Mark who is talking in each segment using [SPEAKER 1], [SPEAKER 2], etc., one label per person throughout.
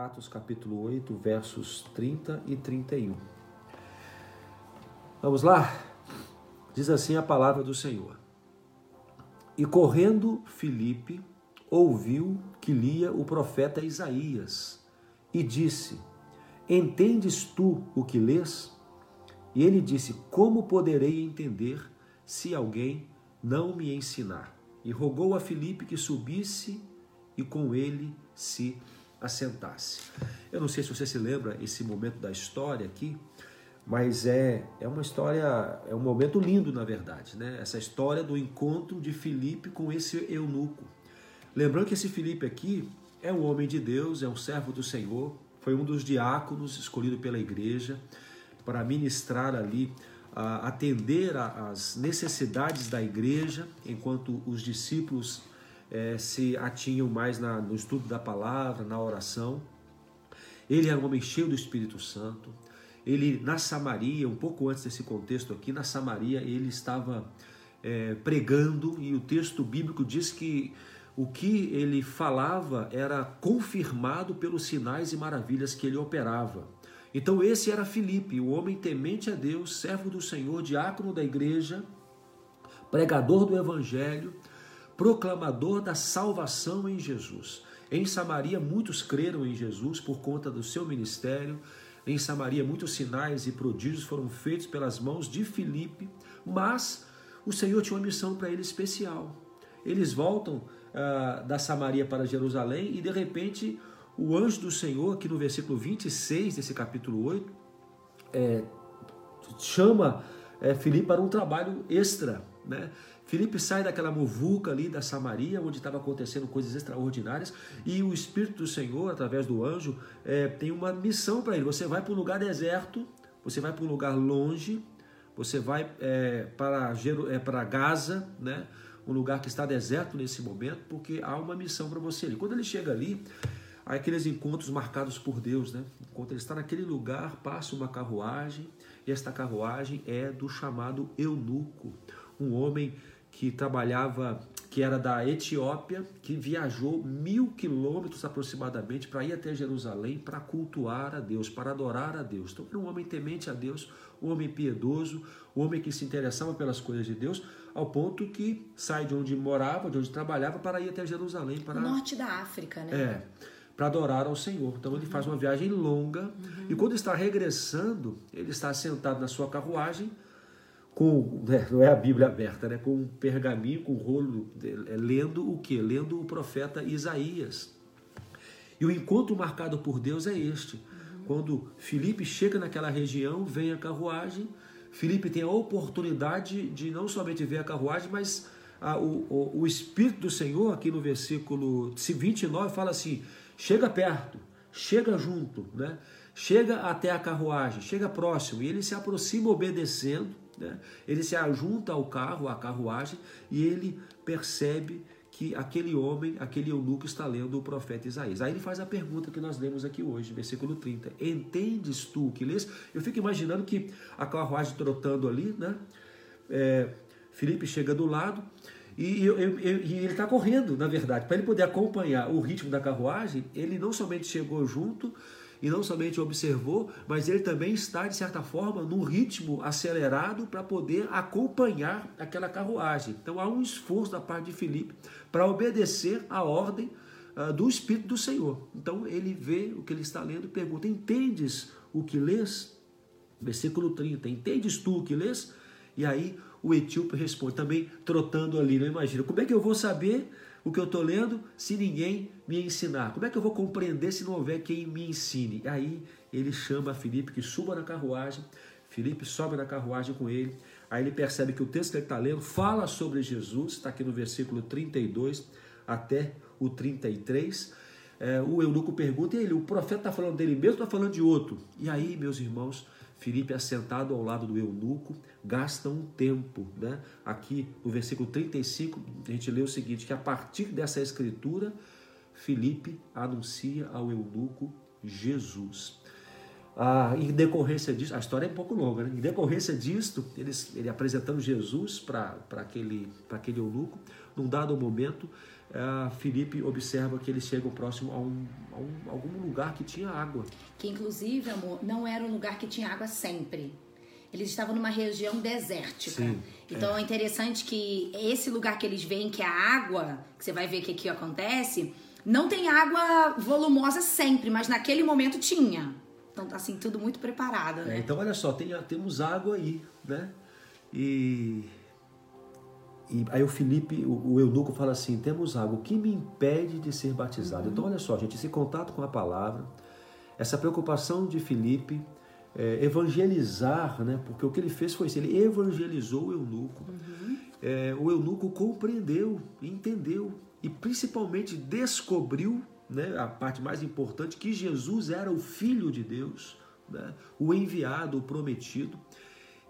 [SPEAKER 1] Atos capítulo 8, versos 30 e 31. Vamos lá? Diz assim a palavra do Senhor. E correndo Filipe, ouviu que lia o profeta Isaías e disse: Entendes tu o que lês? E ele disse: Como poderei entender se alguém não me ensinar? E rogou a Filipe que subisse e com ele se assentasse. Eu não sei se você se lembra esse momento da história aqui, mas é, é uma história, é um momento lindo na verdade, né? Essa história do encontro de Filipe com esse eunuco. Lembrando que esse Filipe aqui é um homem de Deus, é um servo do Senhor, foi um dos diáconos escolhido pela igreja para ministrar ali, atender às necessidades da igreja, enquanto os discípulos é, se atinham mais na, no estudo da palavra, na oração. Ele era um homem cheio do Espírito Santo. Ele, na Samaria, um pouco antes desse contexto aqui, na Samaria, ele estava é, pregando e o texto bíblico diz que o que ele falava era confirmado pelos sinais e maravilhas que ele operava. Então, esse era Filipe, o homem temente a Deus, servo do Senhor, diácono da igreja, pregador do evangelho, proclamador da salvação em Jesus. Em Samaria, muitos creram em Jesus por conta do seu ministério. Em Samaria, muitos sinais e prodígios foram feitos pelas mãos de Filipe, mas o Senhor tinha uma missão para ele especial. Eles voltam ah, da Samaria para Jerusalém e de repente o anjo do Senhor, aqui no versículo 26 desse capítulo 8, é, chama é, Filipe para um trabalho extra. Né? Filipe sai daquela muvuca ali da Samaria, onde estava acontecendo coisas extraordinárias, e o Espírito do Senhor, através do anjo, é, tem uma missão para ele. Você vai para um lugar deserto, você vai para um lugar longe, você vai é, para, é, Gaza, né? um lugar que está deserto nesse momento, porque há uma missão para você ali. Quando ele chega ali, há aqueles encontros marcados por Deus, né? Enquanto ele está naquele lugar, passa uma carruagem, e esta carruagem é do chamado eunuco, um homem que trabalhava, que era da Etiópia, que viajou mil quilômetros aproximadamente para ir até Jerusalém para cultuar a Deus, para adorar a Deus. Então era um homem temente a Deus, um homem piedoso, um homem que se interessava pelas coisas de Deus, ao ponto que sai de onde morava, de onde trabalhava, para ir até Jerusalém. Para...
[SPEAKER 2] Norte da África, né?
[SPEAKER 1] É, para adorar ao Senhor. Então ele uhum. faz uma viagem longa uhum. e quando está regressando, ele está sentado na sua carruagem com, né, não é a Bíblia aberta, né, com um pergaminho, com um rolo, é, lendo o que? Lendo o profeta Isaías. E o encontro marcado por Deus é este. Quando Felipe chega naquela região, vem a carruagem, Felipe tem a oportunidade de não somente ver a carruagem, mas a, o, o, o Espírito do Senhor, aqui no versículo 29, fala assim: chega perto, chega junto, né? Chega até a carruagem, chega próximo, e ele se aproxima obedecendo né? Ele se ajunta ao carro, à carruagem, e ele percebe que aquele homem, aquele eunuco está lendo o profeta Isaías. Aí ele faz a pergunta que nós lemos aqui hoje, versículo 30. Entendes tu que lês? Eu fico imaginando que a carruagem trotando ali, né? É, Felipe chega do lado e, eu, eu, eu, e ele está correndo, na verdade. Para ele poder acompanhar o ritmo da carruagem, ele não somente chegou junto, e não somente observou, mas ele também está, de certa forma, num ritmo acelerado para poder acompanhar aquela carruagem. Então há um esforço da parte de Filipe para obedecer à ordem uh, do Espírito do Senhor. Então ele vê o que ele está lendo e pergunta: Entendes o que lês? Versículo 30. Entendes tu o que lês? E aí o etíope responde, também trotando ali, não imagina. Como é que eu vou saber o que eu estou lendo se ninguém me ensinar? Como é que eu vou compreender se não houver quem me ensine? Aí ele chama Felipe que suba na carruagem. Felipe sobe na carruagem com ele. Aí ele percebe que o texto que ele está lendo fala sobre Jesus, está aqui no versículo 32 até o 33. É, o eunuco pergunta, e ele, o profeta está falando dele mesmo ou está falando de outro? E aí, meus irmãos, Filipe, assentado ao lado do eunuco, gasta um tempo. Né? Aqui no versículo 35, a gente lê o seguinte: que a partir dessa escritura, Filipe anuncia ao eunuco Jesus. Ah, em decorrência disso, a história é um pouco longa, né? em decorrência disto, ele, ele apresentando Jesus para aquele, aquele eunuco, num dado momento, uh, Felipe observa que eles chegam próximo a, um, a um, algum lugar que tinha água.
[SPEAKER 2] Que inclusive, amor, não era um lugar que tinha água sempre. Eles estavam numa região desértica. Sim, então é. é interessante que esse lugar que eles veem, que é a água, que você vai ver que aqui acontece, não tem água volumosa sempre, mas naquele momento tinha. Então tá assim, tudo muito preparado, né?
[SPEAKER 1] É, então olha só, tem, temos água aí, né? E, e aí o Felipe, o, o eunuco fala assim, temos água, o que me impede de ser batizado? Uhum. Então olha só, gente, esse contato com a palavra, essa preocupação de Felipe, é, evangelizar, né? Porque o que ele fez foi isso, ele evangelizou o eunuco. Uhum. É, o eunuco compreendeu, entendeu e principalmente descobriu né, a parte mais importante, que Jesus era o Filho de Deus, né, o enviado, o prometido.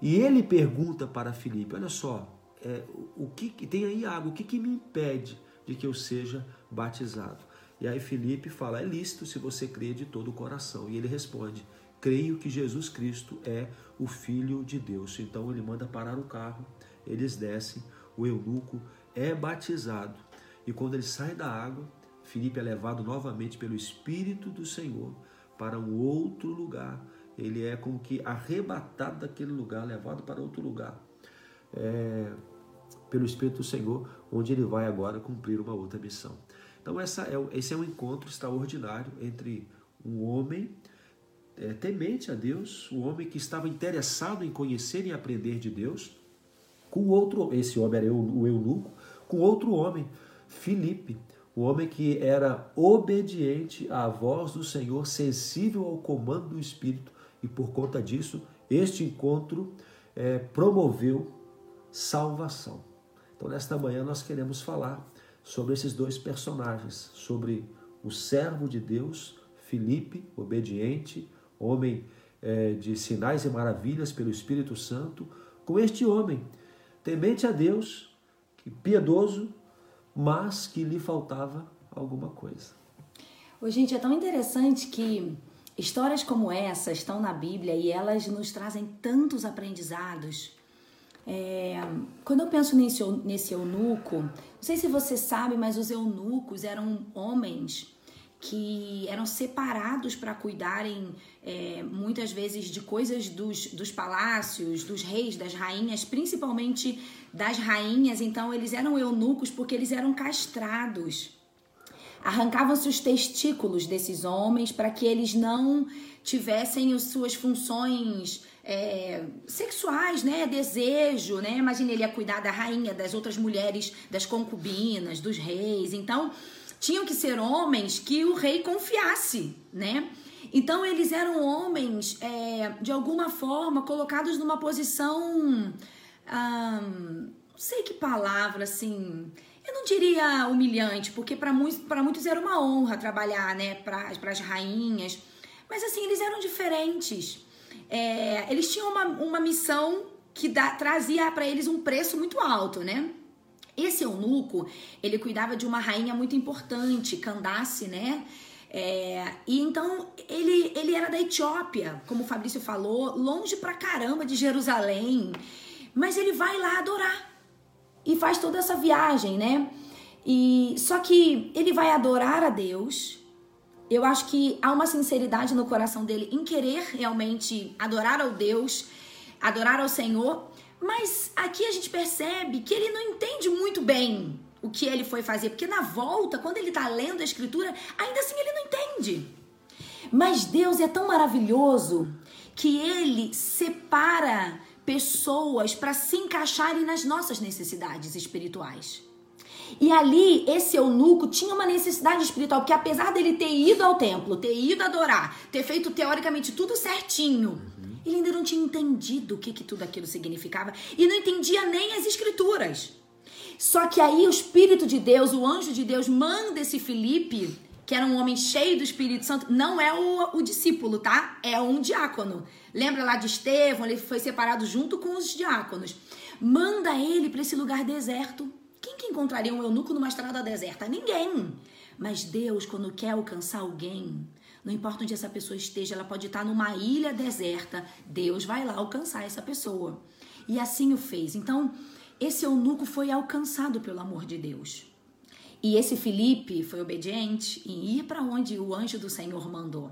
[SPEAKER 1] E ele pergunta para Filipe: Olha só, é, o que tem aí água, o que, que me impede de que eu seja batizado? E aí Filipe fala: É lícito se você crê de todo o coração. E ele responde: Creio que Jesus Cristo é o Filho de Deus. Então ele manda parar o carro, eles descem, o eunuco é batizado. E quando ele sai da água, Filipe é levado novamente pelo Espírito do Senhor para um outro lugar. Ele é como que arrebatado daquele lugar, levado para outro lugar. É, pelo Espírito do Senhor, onde ele vai agora cumprir uma outra missão. Então, essa é, esse é um encontro extraordinário entre um homem é, temente a Deus, um homem que estava interessado em conhecer e aprender de Deus, com outro, esse homem era o eunuco, com outro homem, Filipe, o homem que era obediente à voz do Senhor, sensível ao comando do Espírito, e por conta disso, este encontro é, promoveu salvação. Então, nesta manhã, nós queremos falar sobre esses dois personagens, sobre o servo de Deus, Filipe, obediente, homem é, de sinais e maravilhas pelo Espírito Santo, com este homem, temente a Deus, piedoso, mas que lhe faltava alguma coisa.
[SPEAKER 2] Ô, gente, é tão interessante que histórias como essa estão na Bíblia e elas nos trazem tantos aprendizados. É, quando eu penso nesse, nesse eunuco, não sei se você sabe, mas os eunucos eram homens que eram separados para cuidarem é, muitas vezes de coisas dos, dos palácios, dos reis, das rainhas, principalmente das rainhas. Então, eles eram eunucos porque eles eram castrados. Arrancavam-se os testículos desses homens para que eles não tivessem as suas funções é, sexuais, né? Desejo, né? Imagina, ele ia cuidar da rainha, das outras mulheres, das concubinas, dos reis. Então, tinham que ser homens que o rei confiasse, né? Então eles eram homens, é, de alguma forma, colocados numa posição. não sei que palavra, assim. Eu não diria humilhante, porque para muitos, muitos era uma honra trabalhar, né, para as rainhas. Mas assim, eles eram diferentes. É, eles tinham uma, uma missão que da, trazia para eles um preço muito alto, né? Esse eunuco, ele cuidava de uma rainha muito importante, Candace, né? É, e então ele, ele era da Etiópia, como o Fabrício falou, longe pra caramba de Jerusalém. Mas ele vai lá adorar e faz toda essa viagem, né? E só que ele vai adorar a Deus. Eu acho que há uma sinceridade no coração dele em querer realmente adorar ao Deus, adorar ao Senhor, mas aqui a gente percebe que ele não entende muito bem o que ele foi fazer, porque na volta, quando ele está lendo a escritura, ainda assim ele não entende. Mas Deus é tão maravilhoso que ele separa pessoas para se encaixarem nas nossas necessidades espirituais. E ali, esse eunuco tinha uma necessidade espiritual, porque apesar dele ter ido ao templo, ter ido adorar, ter feito teoricamente tudo certinho, ele ainda não tinha entendido o que, que tudo aquilo significava e não entendia nem as escrituras. Só que aí o Espírito de Deus, o anjo de Deus, manda esse Felipe, que era um homem cheio do Espírito Santo, não é o, o discípulo, tá? É um diácono. Lembra lá de Estevão? Ele foi separado junto com os diáconos. Manda ele para esse lugar deserto. Encontraria um eunuco numa estrada deserta? Ninguém. Mas Deus, quando quer alcançar alguém, não importa onde essa pessoa esteja, ela pode estar numa ilha deserta, Deus vai lá alcançar essa pessoa. E assim o fez. Então, esse eunuco foi alcançado pelo amor de Deus. E esse Felipe foi obediente em ir para onde o anjo do Senhor mandou.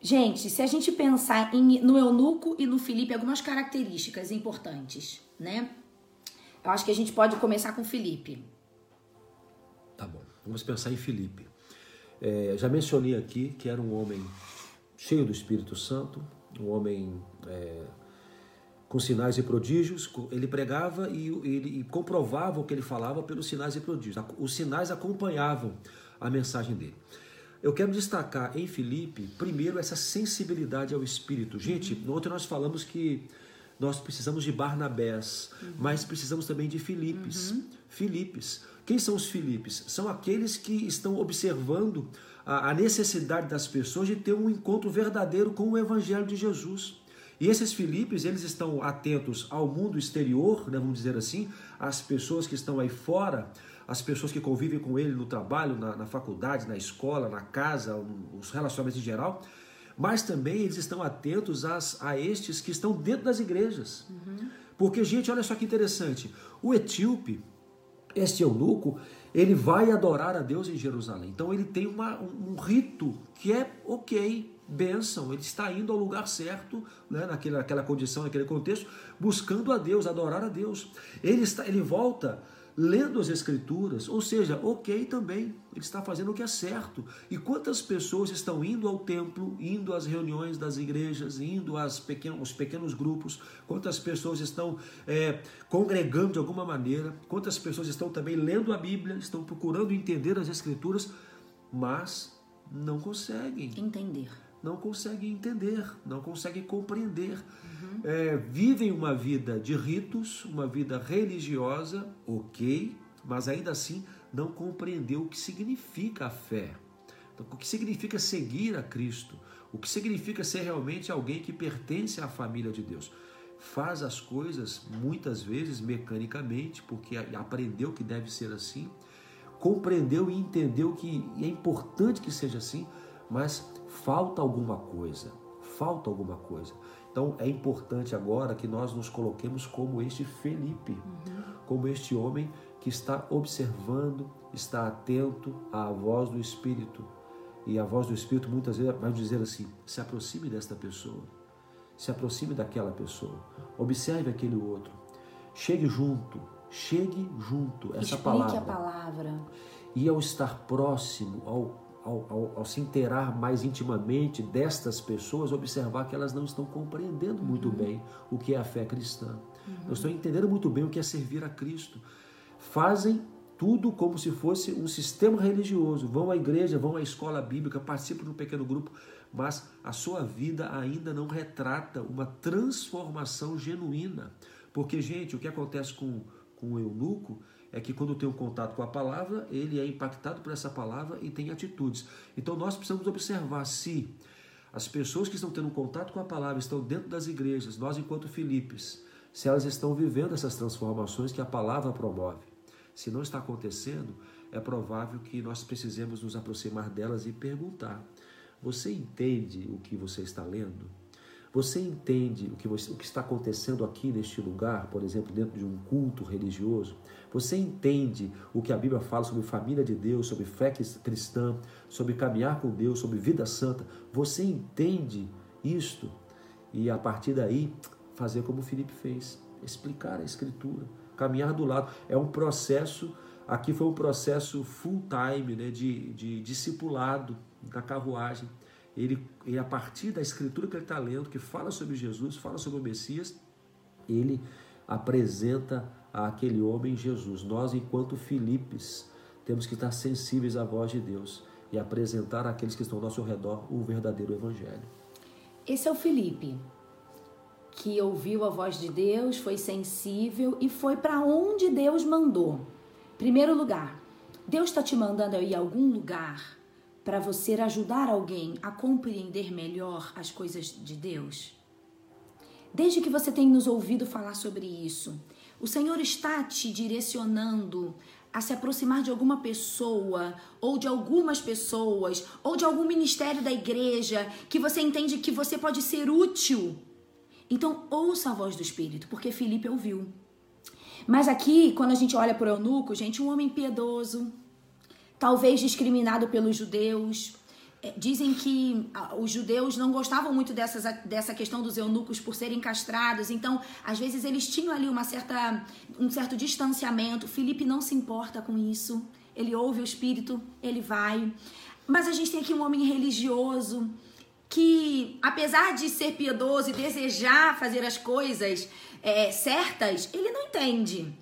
[SPEAKER 2] Gente, se a gente pensar em, no eunuco e no Felipe, algumas características importantes, né? Eu acho que a gente pode começar com Felipe.
[SPEAKER 1] Tá bom, vamos pensar em Felipe. É, já mencionei aqui que era um homem cheio do Espírito Santo, um homem é, com sinais e prodígios. Ele pregava e ele e comprovava o que ele falava pelos sinais e prodígios. Os sinais acompanhavam a mensagem dele. Eu quero destacar em Filipe, primeiro, essa sensibilidade ao Espírito. Gente, no outro nós falamos que nós precisamos de Barnabés, uhum. mas precisamos também de Filipes. Uhum. Filipes. Quem são os Filipes? São aqueles que estão observando a, a necessidade das pessoas de ter um encontro verdadeiro com o Evangelho de Jesus. E esses Filipes, eles estão atentos ao mundo exterior, né, vamos dizer assim, às pessoas que estão aí fora, as pessoas que convivem com ele no trabalho, na, na faculdade, na escola, na casa, os relacionamentos em geral, mas também eles estão atentos às, a estes que estão dentro das igrejas. Uhum. Porque, gente, olha só que interessante, o etíope, este eunuco, ele vai adorar a Deus em Jerusalém. Então ele tem uma, um, um rito que é ok, bênção, ele está indo ao lugar certo, né, naquela, naquela condição, naquele contexto, buscando a Deus, adorar a Deus. Ele, está, ele volta lendo as Escrituras, ou seja, ok também, ele está fazendo o que é certo. E quantas pessoas estão indo ao templo, indo às reuniões das igrejas, indo aos pequenos, pequenos grupos, quantas pessoas estão é, congregando de alguma maneira, quantas pessoas estão também lendo a Bíblia, estão procurando entender as Escrituras, mas não conseguem
[SPEAKER 2] entender
[SPEAKER 1] não conseguem entender, não conseguem compreender. Uhum. É, vivem uma vida de ritos, uma vida religiosa, ok, mas ainda assim não compreendeu o que significa a fé, então, o que significa seguir a Cristo, o que significa ser realmente alguém que pertence à família de Deus. Faz as coisas muitas vezes mecanicamente, porque aprendeu que deve ser assim, compreendeu e entendeu que é importante que seja assim, mas falta alguma coisa, falta alguma coisa. Então é importante agora que nós nos coloquemos como este Felipe, uhum. como este homem que está observando, está atento à voz do Espírito. E a voz do Espírito muitas vezes vai dizer assim: se aproxime desta pessoa, se aproxime daquela pessoa, observe aquele outro, chegue junto, chegue junto. Essa
[SPEAKER 2] Explique
[SPEAKER 1] palavra.
[SPEAKER 2] a palavra.
[SPEAKER 1] E ao estar próximo, ao ao, ao, ao, se inteirar mais intimamente destas pessoas, observar que elas não estão compreendendo muito uhum. bem o que é a fé cristã. Uhum. Não estão entendendo muito bem o que é servir a Cristo. Fazem tudo como se fosse um sistema religioso. Vão à igreja, vão à escola bíblica, participam de um pequeno grupo, mas a sua vida ainda não retrata uma transformação genuína. Porque, gente, o que acontece com, com o eunuco é que quando tem um contato com a palavra, ele é impactado por essa palavra e tem atitudes. Então nós precisamos observar se as pessoas que estão tendo contato com a palavra estão dentro das igrejas, nós enquanto Filipes, se elas estão vivendo essas transformações que a palavra promove. Se não está acontecendo, é provável que nós precisemos nos aproximar delas e perguntar: você entende o que você está lendo? Você entende o que, você, o que está acontecendo aqui neste lugar, por exemplo, dentro de um culto religioso? Você entende o que a Bíblia fala sobre família de Deus, sobre fé cristã, sobre caminhar com Deus, sobre vida santa? Você entende isto? E a partir daí, fazer como Felipe fez, explicar a Escritura, caminhar do lado. É um processo, aqui foi um processo full time, né, de, de discipulado na carruagem ele, ele a partir da escritura que ele está lendo, que fala sobre Jesus, fala sobre o Messias, ele apresenta àquele homem Jesus. Nós, enquanto Filipes, temos que estar sensíveis à voz de Deus e apresentar àqueles que estão ao nosso redor o verdadeiro Evangelho.
[SPEAKER 2] Esse é o Filipe, que ouviu a voz de Deus, foi sensível e foi para onde Deus mandou. Primeiro lugar, Deus está te mandando ir a algum lugar para você ajudar alguém a compreender melhor as coisas de Deus? Desde que você tem nos ouvido falar sobre isso, o Senhor está te direcionando a se aproximar de alguma pessoa, ou de algumas pessoas, ou de algum ministério da igreja que você entende que você pode ser útil. Então, ouça a voz do Espírito, porque Felipe ouviu. Mas aqui, quando a gente olha para o eunuco, gente, um homem piedoso, talvez discriminado pelos judeus. É, dizem que os judeus não gostavam muito dessas, dessa questão dos eunucos por serem castrados, então às vezes eles tinham ali uma certa, um certo distanciamento. Felipe não se importa com isso, ele ouve o Espírito, ele vai. Mas a gente tem aqui um homem religioso que, apesar de ser piedoso e desejar fazer as coisas é, certas, ele não entende.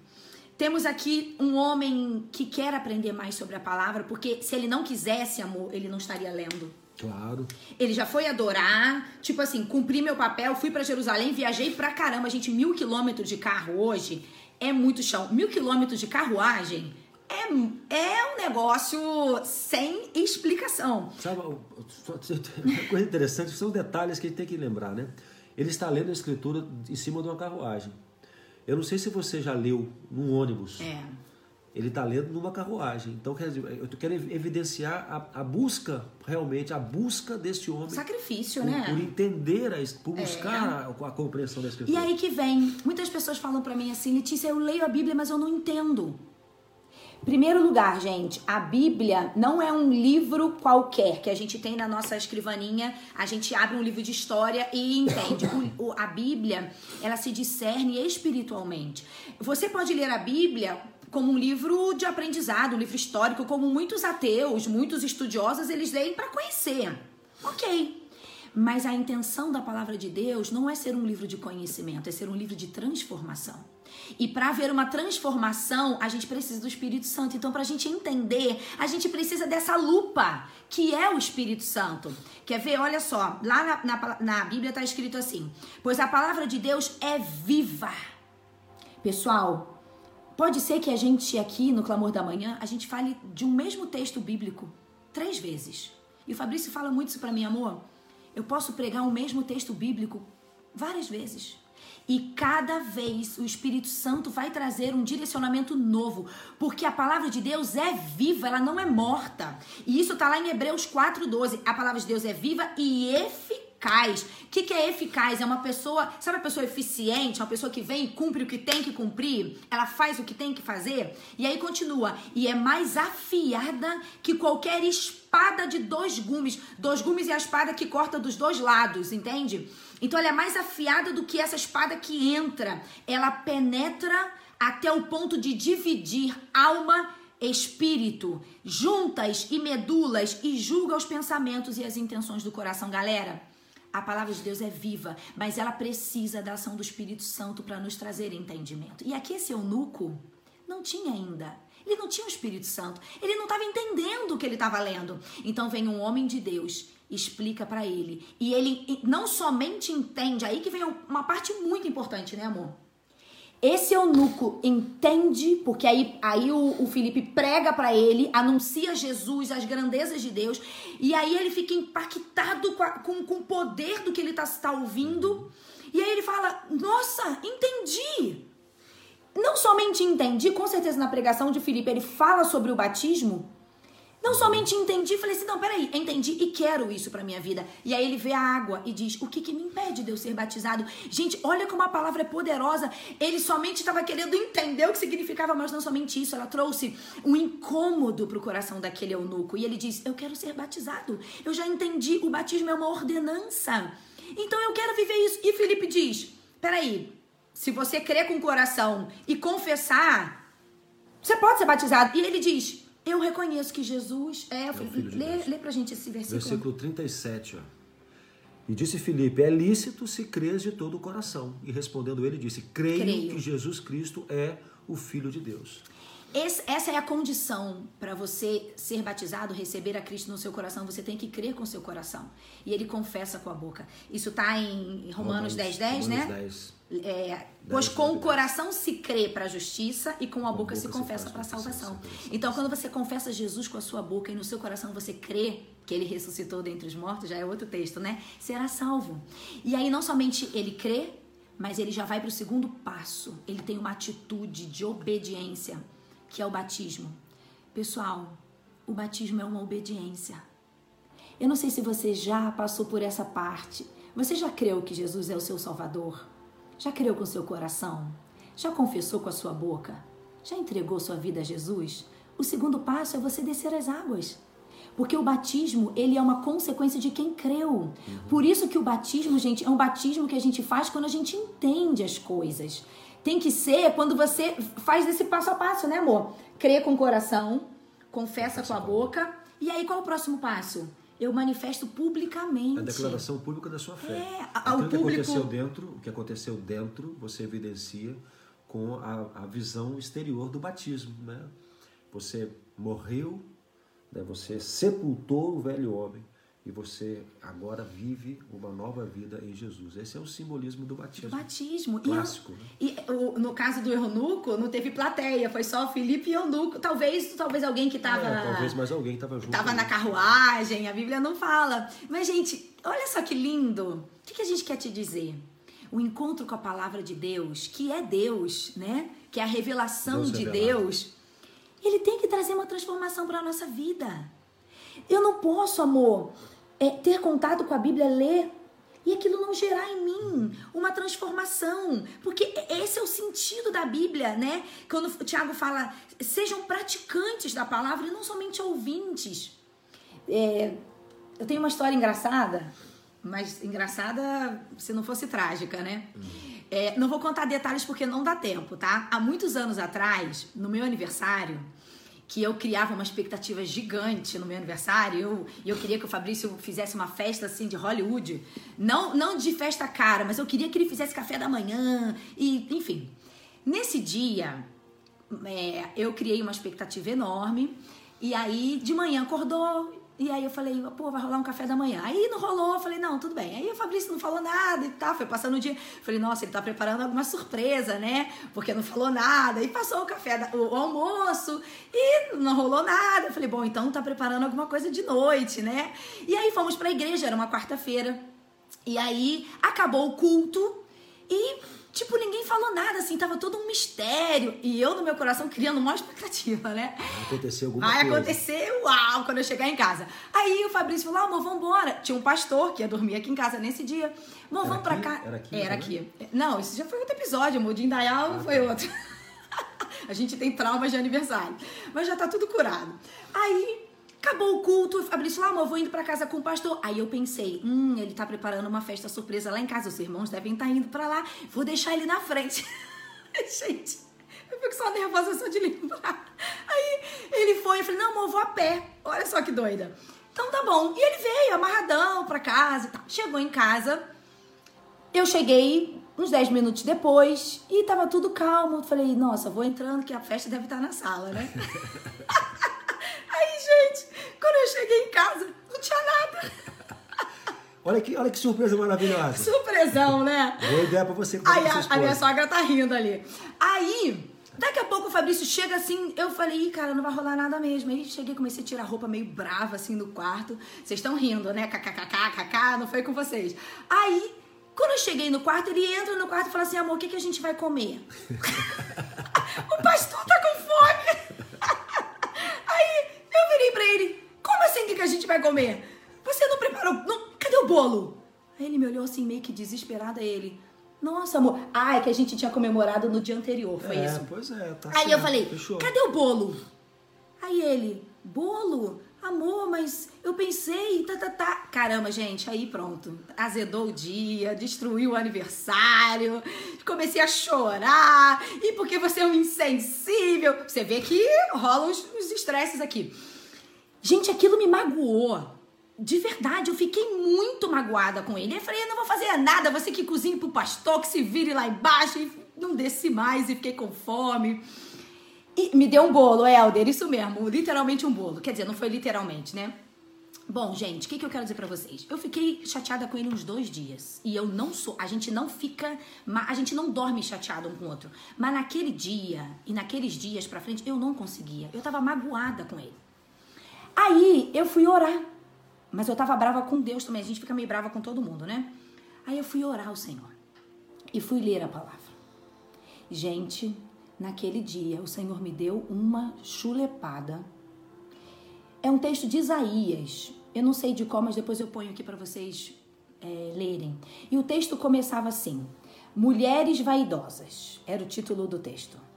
[SPEAKER 2] Temos aqui um homem que quer aprender mais sobre a palavra, porque se ele não quisesse amor, ele não estaria lendo.
[SPEAKER 1] Claro.
[SPEAKER 2] Ele já foi adorar, tipo assim, cumpri meu papel, fui para Jerusalém, viajei pra caramba, gente, mil quilômetros de carro hoje é muito chão. Mil quilômetros de carruagem é, é um negócio sem explicação.
[SPEAKER 1] Sabe, uma coisa interessante, são detalhes que a gente tem que lembrar, né? Ele está lendo a escritura em cima de uma carruagem. Eu não sei se você já leu num ônibus.
[SPEAKER 2] É.
[SPEAKER 1] Ele está lendo numa carruagem. Então, quer dizer, eu quero evidenciar a, a busca, realmente, a busca desse homem.
[SPEAKER 2] Sacrifício,
[SPEAKER 1] por,
[SPEAKER 2] né?
[SPEAKER 1] Por entender, a, por buscar é. a, a, compreensão da escritura.
[SPEAKER 2] E aí que vem. Muitas pessoas falam para mim assim, Letícia, eu leio a Bíblia, mas eu não entendo. Primeiro lugar, gente, a Bíblia não é um livro qualquer que a gente tem na nossa escrivaninha, a gente abre um livro de história e entende. O, a Bíblia, ela se discerne espiritualmente. Você pode ler a Bíblia como um livro de aprendizado, um livro histórico, como muitos ateus, muitos estudiosos, eles leem para conhecer. Ok. Mas a intenção da palavra de Deus não é ser um livro de conhecimento, é ser um livro de transformação. E para haver uma transformação, a gente precisa do Espírito Santo. Então, para a gente entender, a gente precisa dessa lupa, que é o Espírito Santo. Quer ver? Olha só, lá na, na, na Bíblia está escrito assim: Pois a palavra de Deus é viva. Pessoal, pode ser que a gente aqui no Clamor da Manhã, a gente fale de um mesmo texto bíblico três vezes. E o Fabrício fala muito isso para mim, amor. Eu posso pregar o mesmo texto bíblico várias vezes. E cada vez o Espírito Santo vai trazer um direcionamento novo, porque a palavra de Deus é viva, ela não é morta. E isso está lá em Hebreus 4:12. A palavra de Deus é viva e eficaz. O que, que é eficaz? É uma pessoa, sabe a pessoa eficiente, uma pessoa que vem e cumpre o que tem que cumprir, ela faz o que tem que fazer. E aí continua, e é mais afiada que qualquer espada de dois gumes. Dois gumes e a espada que corta dos dois lados, entende? Então ela é mais afiada do que essa espada que entra. Ela penetra até o ponto de dividir alma espírito, juntas e medulas e julga os pensamentos e as intenções do coração, galera. A palavra de Deus é viva, mas ela precisa da ação do Espírito Santo para nos trazer entendimento. E aqui esse eunuco não tinha ainda. Ele não tinha o Espírito Santo. Ele não estava entendendo o que ele estava lendo. Então vem um homem de Deus explica para ele. E ele não somente entende, aí que vem uma parte muito importante, né, amor? Esse eunuco entende, porque aí, aí o, o Felipe prega para ele, anuncia Jesus, as grandezas de Deus, e aí ele fica impactado com, a, com, com o poder do que ele está tá ouvindo, e aí ele fala: Nossa, entendi! Não somente entendi, com certeza na pregação de Felipe ele fala sobre o batismo, não somente entendi, falei assim, não, peraí, entendi e quero isso pra minha vida. E aí ele vê a água e diz, o que que me impede de eu ser batizado? Gente, olha como a palavra é poderosa. Ele somente estava querendo entender o que significava, mas não somente isso. Ela trouxe um incômodo pro coração daquele eunuco. E ele diz, eu quero ser batizado. Eu já entendi, o batismo é uma ordenança. Então eu quero viver isso. E Felipe diz, peraí, se você crer com o coração e confessar, você pode ser batizado. E ele diz, eu reconheço que Jesus é, é filho lê, Deus. lê pra gente esse versículo.
[SPEAKER 1] Versículo 37, ó. E disse Filipe: É lícito se crês de todo o coração. E respondendo ele, disse: Creio, Creio. que Jesus Cristo é o Filho de Deus.
[SPEAKER 2] Esse, essa é a condição para você ser batizado, receber a Cristo no seu coração. Você tem que crer com o seu coração. E ele confessa com a boca. Isso está em Romanos, Romanos 10, 10, Romanos né? 10. É, pois com o coração se crê para a justiça e com a boca, boca se confessa para a salvação. Então, quando você confessa Jesus com a sua boca e no seu coração você crê que ele ressuscitou dentre os mortos, já é outro texto, né? Será salvo. E aí, não somente ele crê, mas ele já vai para o segundo passo. Ele tem uma atitude de obediência, que é o batismo. Pessoal, o batismo é uma obediência. Eu não sei se você já passou por essa parte. Você já creu que Jesus é o seu Salvador? Já creu com seu coração? Já confessou com a sua boca? Já entregou sua vida a Jesus? O segundo passo é você descer as águas. Porque o batismo, ele é uma consequência de quem creu. Por isso que o batismo, gente, é um batismo que a gente faz quando a gente entende as coisas. Tem que ser quando você faz esse passo a passo, né, amor? Crê com o coração, confessa com a boca. E aí, qual é o próximo passo? Eu manifesto publicamente.
[SPEAKER 1] A declaração pública da sua fé.
[SPEAKER 2] É, ao
[SPEAKER 1] o que
[SPEAKER 2] público-
[SPEAKER 1] aconteceu dentro, o que aconteceu dentro, você evidencia com a, a visão exterior do batismo, né? Você morreu, né? Você sepultou o velho homem e você agora vive uma nova vida em Jesus. Esse é o simbolismo do batismo.
[SPEAKER 2] Batismo.
[SPEAKER 1] Clássico,
[SPEAKER 2] E, eu- e no caso do eunuco, não teve plateia, foi só Felipe e eunuco. Talvez, talvez alguém que tava.
[SPEAKER 1] É, talvez mais alguém estava junto.
[SPEAKER 2] Tava na carruagem, a Bíblia não fala. Mas, gente, olha só que lindo. O que, que a gente quer te dizer? O encontro com a palavra de Deus, que é Deus, né? Que é a revelação
[SPEAKER 1] Deus
[SPEAKER 2] de
[SPEAKER 1] revelado.
[SPEAKER 2] Deus, ele tem que trazer uma transformação para a nossa vida. Eu não posso, amor, é, ter contato com a Bíblia, ler e aquilo não gerar em mim uma transformação. Porque esse é o sentido da Bíblia, né? Quando o Tiago fala, sejam praticantes da palavra e não somente ouvintes. É, eu tenho uma história engraçada, mas engraçada se não fosse trágica, né? É, não vou contar detalhes porque não dá tempo, tá? Há muitos anos atrás, no meu aniversário, que eu criava uma expectativa gigante no meu aniversário, eu, eu queria que o Fabrício fizesse uma festa assim de Hollywood, não, não de festa cara, mas eu queria que ele fizesse café da manhã e, enfim. Nesse dia, é, eu criei uma expectativa enorme. E aí, de manhã, acordou. E aí eu falei, pô, vai rolar um café da manhã. Aí não rolou, eu falei, não, tudo bem. Aí o Fabrício não falou nada e tal, foi passando o dia. Falei, nossa, ele tá preparando alguma surpresa, né? Porque não falou nada. E passou o café, o almoço e não rolou nada. Eu falei, bom, então tá preparando alguma coisa de noite, né? E aí fomos pra igreja, era uma quarta-feira. E aí acabou o culto e, tipo, ninguém falou nada, assim, tava todo um mistério. E eu, no meu coração, criando uma expectativa, né?
[SPEAKER 1] Aconteceu alguma
[SPEAKER 2] Vai
[SPEAKER 1] coisa.
[SPEAKER 2] acontecer, uau, quando eu chegar em casa. Aí o Fabrício falou, ah, amor, vambora. Tinha um pastor que ia dormir aqui em casa nesse dia. Amor, vamos pra cá.
[SPEAKER 1] Era aqui
[SPEAKER 2] Era
[SPEAKER 1] também?
[SPEAKER 2] aqui. Não, isso já foi outro episódio, amor. De Indaial
[SPEAKER 1] Ah,
[SPEAKER 2] foi
[SPEAKER 1] tá.
[SPEAKER 2] outro. A gente tem traumas de aniversário. Mas já tá tudo curado. Aí, acabou o culto. O Fabrício ah, amor, vou indo pra casa com o pastor. Aí eu pensei, hum, ele tá preparando uma festa surpresa lá em casa. Os irmãos devem estar indo pra lá. Vou deixar ele na frente. gente, eu fico só nervosa só de lembrar. Aí ele foi, eu falei, não, amor, vou a pé. Olha só que doida. Então tá bom. E ele veio amarradão pra casa e tal. Chegou em casa, eu cheguei uns 10 minutos depois e tava tudo calmo. Eu Falei, nossa, vou entrando que a festa deve estar na sala, né? Gente, quando eu cheguei em casa, não tinha nada.
[SPEAKER 1] Olha que, olha que surpresa maravilhosa.
[SPEAKER 2] Surpresão, né?
[SPEAKER 1] Boa ideia pra você
[SPEAKER 2] Aí a, a minha sogra tá rindo ali. Aí, daqui a pouco o Fabrício chega assim, eu falei, Ih, cara, não vai rolar nada mesmo. Aí cheguei, comecei a tirar a roupa meio brava assim no quarto. Vocês estão rindo, né? KKKK, não foi com vocês. Aí, quando eu cheguei no quarto, ele entra no quarto e fala assim, amor, o que, que a gente vai comer? o pastor tá com fome. Aí, eu virei pra ele, como assim, o que, que a gente vai comer? Você não preparou, não, cadê o bolo? Aí ele me olhou assim, meio que desesperado, aí ele... Nossa, amor. Ah, é que a gente tinha comemorado no dia anterior, foi
[SPEAKER 1] é,
[SPEAKER 2] isso.
[SPEAKER 1] pois é, tá
[SPEAKER 2] Aí eu falei,
[SPEAKER 1] Fechou.
[SPEAKER 2] cadê o bolo? Aí ele, bolo? Amor, mas eu pensei, tá, tá, tá. Caramba, gente, aí pronto. Azedou o dia, destruiu o aniversário, comecei a chorar. E porque você é um insensível. Você vê que rolam os os estresses aqui. Gente, aquilo me magoou. De verdade, eu fiquei muito magoada com ele. Eu falei, eu não vou fazer nada, você que cozinha pro pastor, que se vire lá embaixo. E não desci mais e fiquei com fome. E me deu um bolo, Helder, isso mesmo, literalmente um bolo. Quer dizer, não foi literalmente, né? Bom, gente, o que, que eu quero dizer pra vocês? Eu fiquei chateada com ele uns dois dias. E eu não sou. A gente não fica. A gente não dorme chateado um com o outro. Mas naquele dia e naqueles dias pra frente, eu não conseguia. Eu tava magoada com ele. Aí eu fui orar. Mas eu tava brava com Deus também. A gente fica meio brava com todo mundo, né? Aí eu fui orar ao Senhor. E fui ler a palavra. Gente, naquele dia o Senhor me deu uma chulepada. É um texto de Isaías. Eu não sei de qual, mas depois eu ponho aqui para vocês é, lerem. E o texto começava assim: Mulheres Vaidosas era o título do texto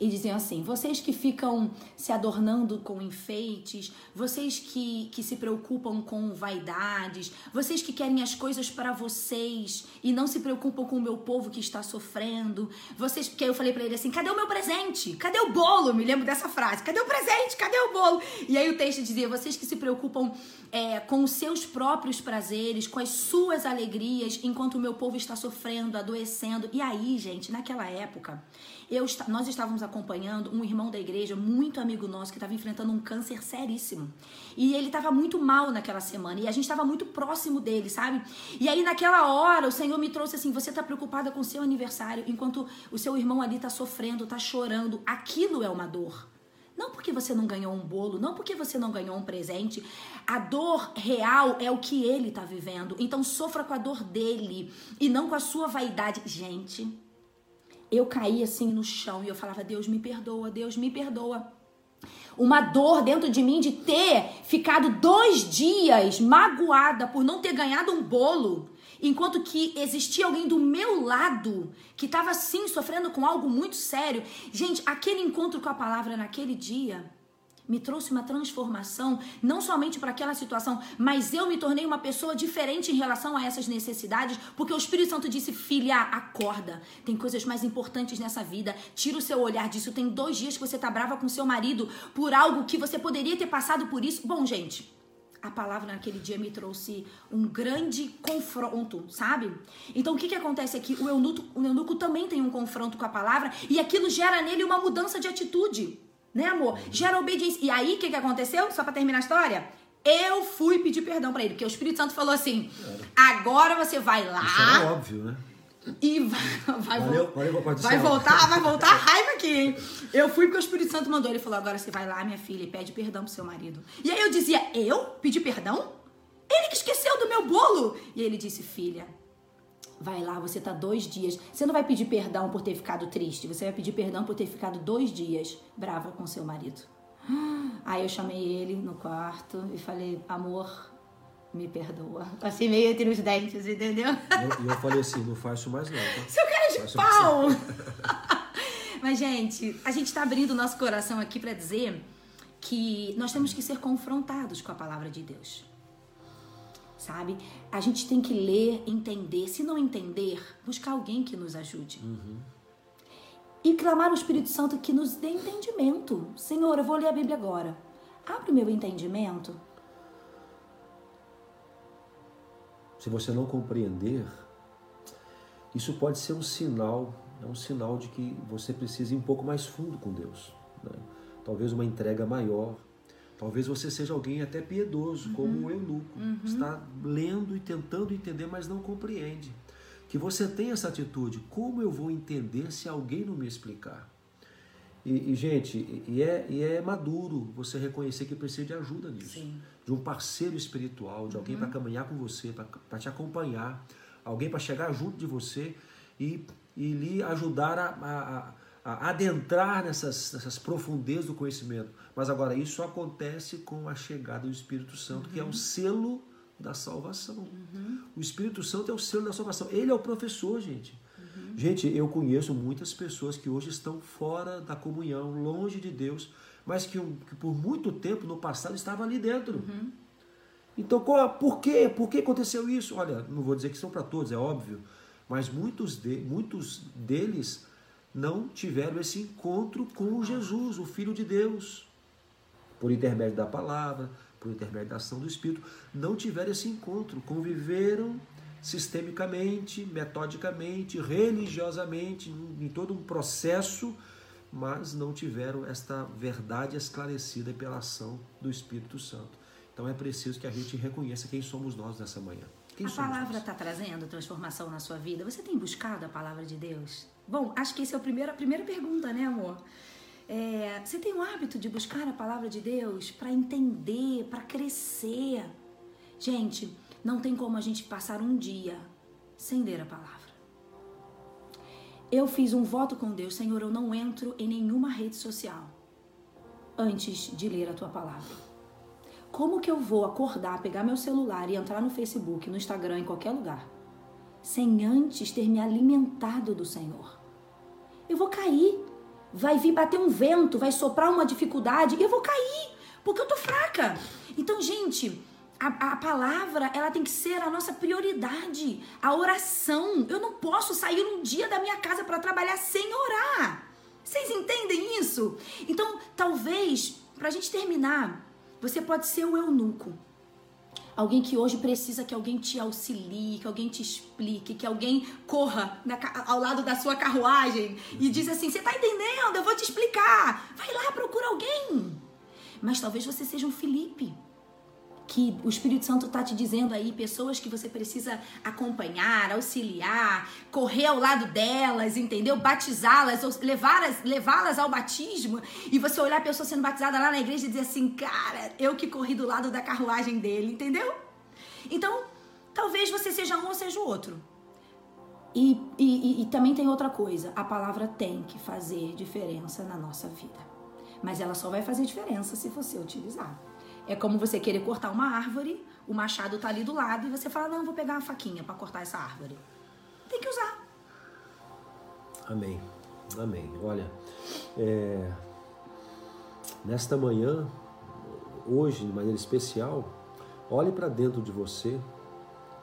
[SPEAKER 2] e diziam assim: vocês que ficam se adornando com enfeites, vocês que, que se preocupam com vaidades, vocês que querem as coisas para vocês e não se preocupam com o meu povo que está sofrendo, vocês. Porque eu falei para ele assim: cadê o meu presente? Cadê o bolo? Me lembro dessa frase: cadê o presente? Cadê o bolo? E aí o texto dizia: vocês que se preocupam é, com os seus próprios prazeres, com as suas alegrias, enquanto o meu povo está sofrendo, adoecendo. E aí, gente, naquela época, eu, nós estávamos acompanhando um irmão da igreja, muito amigo nosso, que estava enfrentando um câncer seríssimo. E ele estava muito mal naquela semana. E a gente estava muito próximo dele, sabe? E aí, naquela hora, o Senhor me trouxe assim: você está preocupada com seu aniversário, enquanto o seu irmão ali está sofrendo, está chorando. Aquilo é uma dor. Não porque você não ganhou um bolo, não porque você não ganhou um presente. A dor real é o que ele está vivendo. Então sofra com a dor dele e não com a sua vaidade. Gente, eu caí assim no chão e eu falava: Deus me perdoa, Deus me perdoa. Uma dor dentro de mim de ter ficado dois dias magoada por não ter ganhado um bolo, enquanto que existia alguém do meu lado que estava assim sofrendo com algo muito sério. Gente, aquele encontro com a palavra naquele dia me trouxe uma transformação, não somente para aquela situação, mas eu me tornei uma pessoa diferente em relação a essas necessidades, porque o Espírito Santo disse: Filha, acorda. Tem coisas mais importantes nessa vida. Tira o seu olhar disso. Tem dois dias que você tá brava com seu marido por algo que você poderia ter passado por isso. Bom, gente. A palavra naquele dia me trouxe um grande confronto, sabe? Então o que, que acontece aqui? O eunuco, o eunuco também tem um confronto com a palavra e aquilo gera nele uma mudança de atitude. Né, amor? Gera obediência. E aí, o que, que aconteceu? Só pra terminar a história? Eu fui pedir perdão para ele, porque o Espírito Santo falou assim: agora você vai lá.
[SPEAKER 1] Isso é óbvio, né?
[SPEAKER 2] E vai, vai,
[SPEAKER 1] valeu, valeu,
[SPEAKER 2] vai voltar, vai voltar a raiva aqui, hein? Eu fui porque o Espírito Santo mandou. Ele falou: agora você vai lá, minha filha, e pede perdão pro seu marido. E aí eu dizia: eu pedi perdão? Ele que esqueceu do meu bolo. E ele disse: filha, Vai lá, você tá dois dias. Você não vai pedir perdão por ter ficado triste, você vai pedir perdão por ter ficado dois dias brava com seu marido. Aí eu chamei ele no quarto e falei, amor, me perdoa. Assim, meio entre os dentes, entendeu?
[SPEAKER 1] E eu, eu, falei assim, não faço mais. Tá?
[SPEAKER 2] Seu cara de pau! Mas, gente, a gente tá abrindo o nosso coração aqui para dizer que nós temos que ser confrontados com a palavra de Deus sabe? A gente tem que ler, entender. Se não entender, buscar alguém que nos ajude. Uhum. E clamar o Espírito Santo que nos dê entendimento. Senhor, eu vou ler a Bíblia agora. Abre o meu entendimento.
[SPEAKER 1] Se você não compreender, isso pode ser um sinal, é um sinal de que você precisa ir um pouco mais fundo com Deus. Né? Talvez uma entrega maior, Talvez você seja alguém até piedoso, uhum. como o eunuco. Uhum. Está lendo e tentando entender, mas não compreende. Que você tem essa atitude. Como eu vou entender se alguém não me explicar? E, e gente, e é, e é maduro você reconhecer que precisa de ajuda nisso. Sim. De um parceiro espiritual, de alguém uhum. para caminhar com você, para te acompanhar. Alguém para chegar junto de você e, e lhe ajudar a, a a adentrar nessas, nessas profundezas do conhecimento. Mas agora, isso acontece com a chegada do Espírito Santo, uhum. que é o selo da salvação. Uhum. O Espírito Santo é o selo da salvação. Ele é o professor, gente. Uhum. Gente, eu conheço muitas pessoas que hoje estão fora da comunhão, longe de Deus, mas que, que por muito tempo no passado estavam ali dentro. Uhum. Então, qual, por quê? Por que aconteceu isso? Olha, não vou dizer que são para todos, é óbvio, mas muitos, de, muitos deles não tiveram esse encontro com Jesus, o Filho de Deus. Por intermédio da palavra, por intermédio da ação do Espírito, não tiveram esse encontro, conviveram sistemicamente, metodicamente, religiosamente, em todo um processo, mas não tiveram esta verdade esclarecida pela ação do Espírito Santo. Então é preciso que a gente reconheça quem somos nós nessa manhã. Quem
[SPEAKER 2] a palavra está trazendo transformação na sua vida? Você tem buscado a palavra de Deus? Bom, acho que essa é a primeira, a primeira pergunta, né, amor? É, você tem o hábito de buscar a palavra de Deus para entender, para crescer? Gente, não tem como a gente passar um dia sem ler a palavra. Eu fiz um voto com Deus, Senhor, eu não entro em nenhuma rede social antes de ler a tua palavra. Como que eu vou acordar, pegar meu celular e entrar no Facebook, no Instagram, em qualquer lugar, sem antes ter me alimentado do Senhor. Eu vou cair. Vai vir bater um vento, vai soprar uma dificuldade eu vou cair, porque eu tô fraca. Então, gente, a, a, palavra ela tem que ser a nossa prioridade, a oração. Eu não posso sair um dia da minha casa para trabalhar sem orar. Vocês entendem isso? Então, talvez, para a gente terminar, você pode ser o eunuco. Alguém que hoje precisa que alguém te auxilie, que alguém te explique, que alguém corra na, ao lado da sua carruagem e diz assim: Você tá entendendo? Eu vou te explicar. Vai lá, procura alguém. Mas talvez você seja um Felipe que o Espírito Santo está te dizendo aí, pessoas que você precisa acompanhar, auxiliar, correr ao lado delas, entendeu? Batizá-las, levá-las levá ao batismo, e você olhar a pessoa sendo batizada lá na igreja e dizer assim, cara, eu que corri do lado da carruagem dele, entendeu? Então, talvez você seja um ou seja o outro. E, e, e, também tem outra coisa, a palavra tem que fazer diferença na nossa vida. Mas ela só vai fazer diferença se você utilizar. É como você querer cortar uma árvore, o machado tá ali do lado e você fala: "Não, vou pegar uma faquinha para cortar essa árvore". Tem que usar.
[SPEAKER 1] Amém. Amém. Olha, é, nesta manhã, hoje de maneira especial, olhe para dentro de você,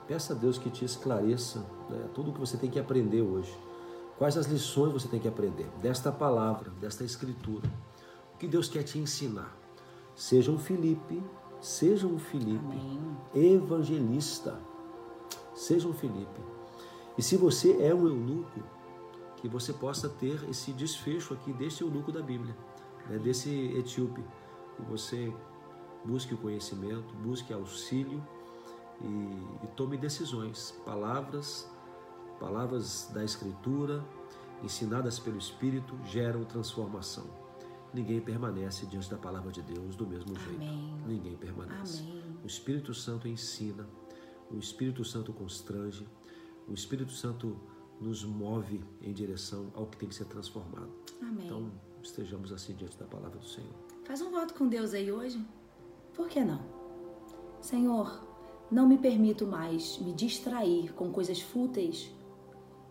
[SPEAKER 1] peça a Deus que te esclareça né, tudo o que você tem que aprender hoje. Quais as lições você tem que aprender desta palavra, desta escritura. O que Deus quer te ensinar. Seja um Felipe, seja um Felipe Amém. evangelista. Seja um Felipe. E se você é um eunuco, que você possa ter esse desfecho aqui desse eunuco da Bíblia, né, desse etíope. Que você busque o conhecimento, busque auxílio e, e tome decisões. Palavras, palavras da Escritura, ensinadas pelo Espírito, geram transformação ninguém permanece diante da palavra de Deus do mesmo jeito. Amém. Ninguém permanece. Amém. O Espírito Santo ensina, o Espírito Santo constrange, o Espírito Santo nos move em direção ao que tem que ser transformado. Amém. Então, estejamos assim diante da palavra do Senhor.
[SPEAKER 2] Faz um voto com Deus aí hoje. Por que não? Senhor, não me permito mais me distrair com coisas fúteis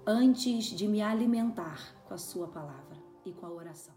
[SPEAKER 2] antes de me alimentar com a Sua palavra e com a oração.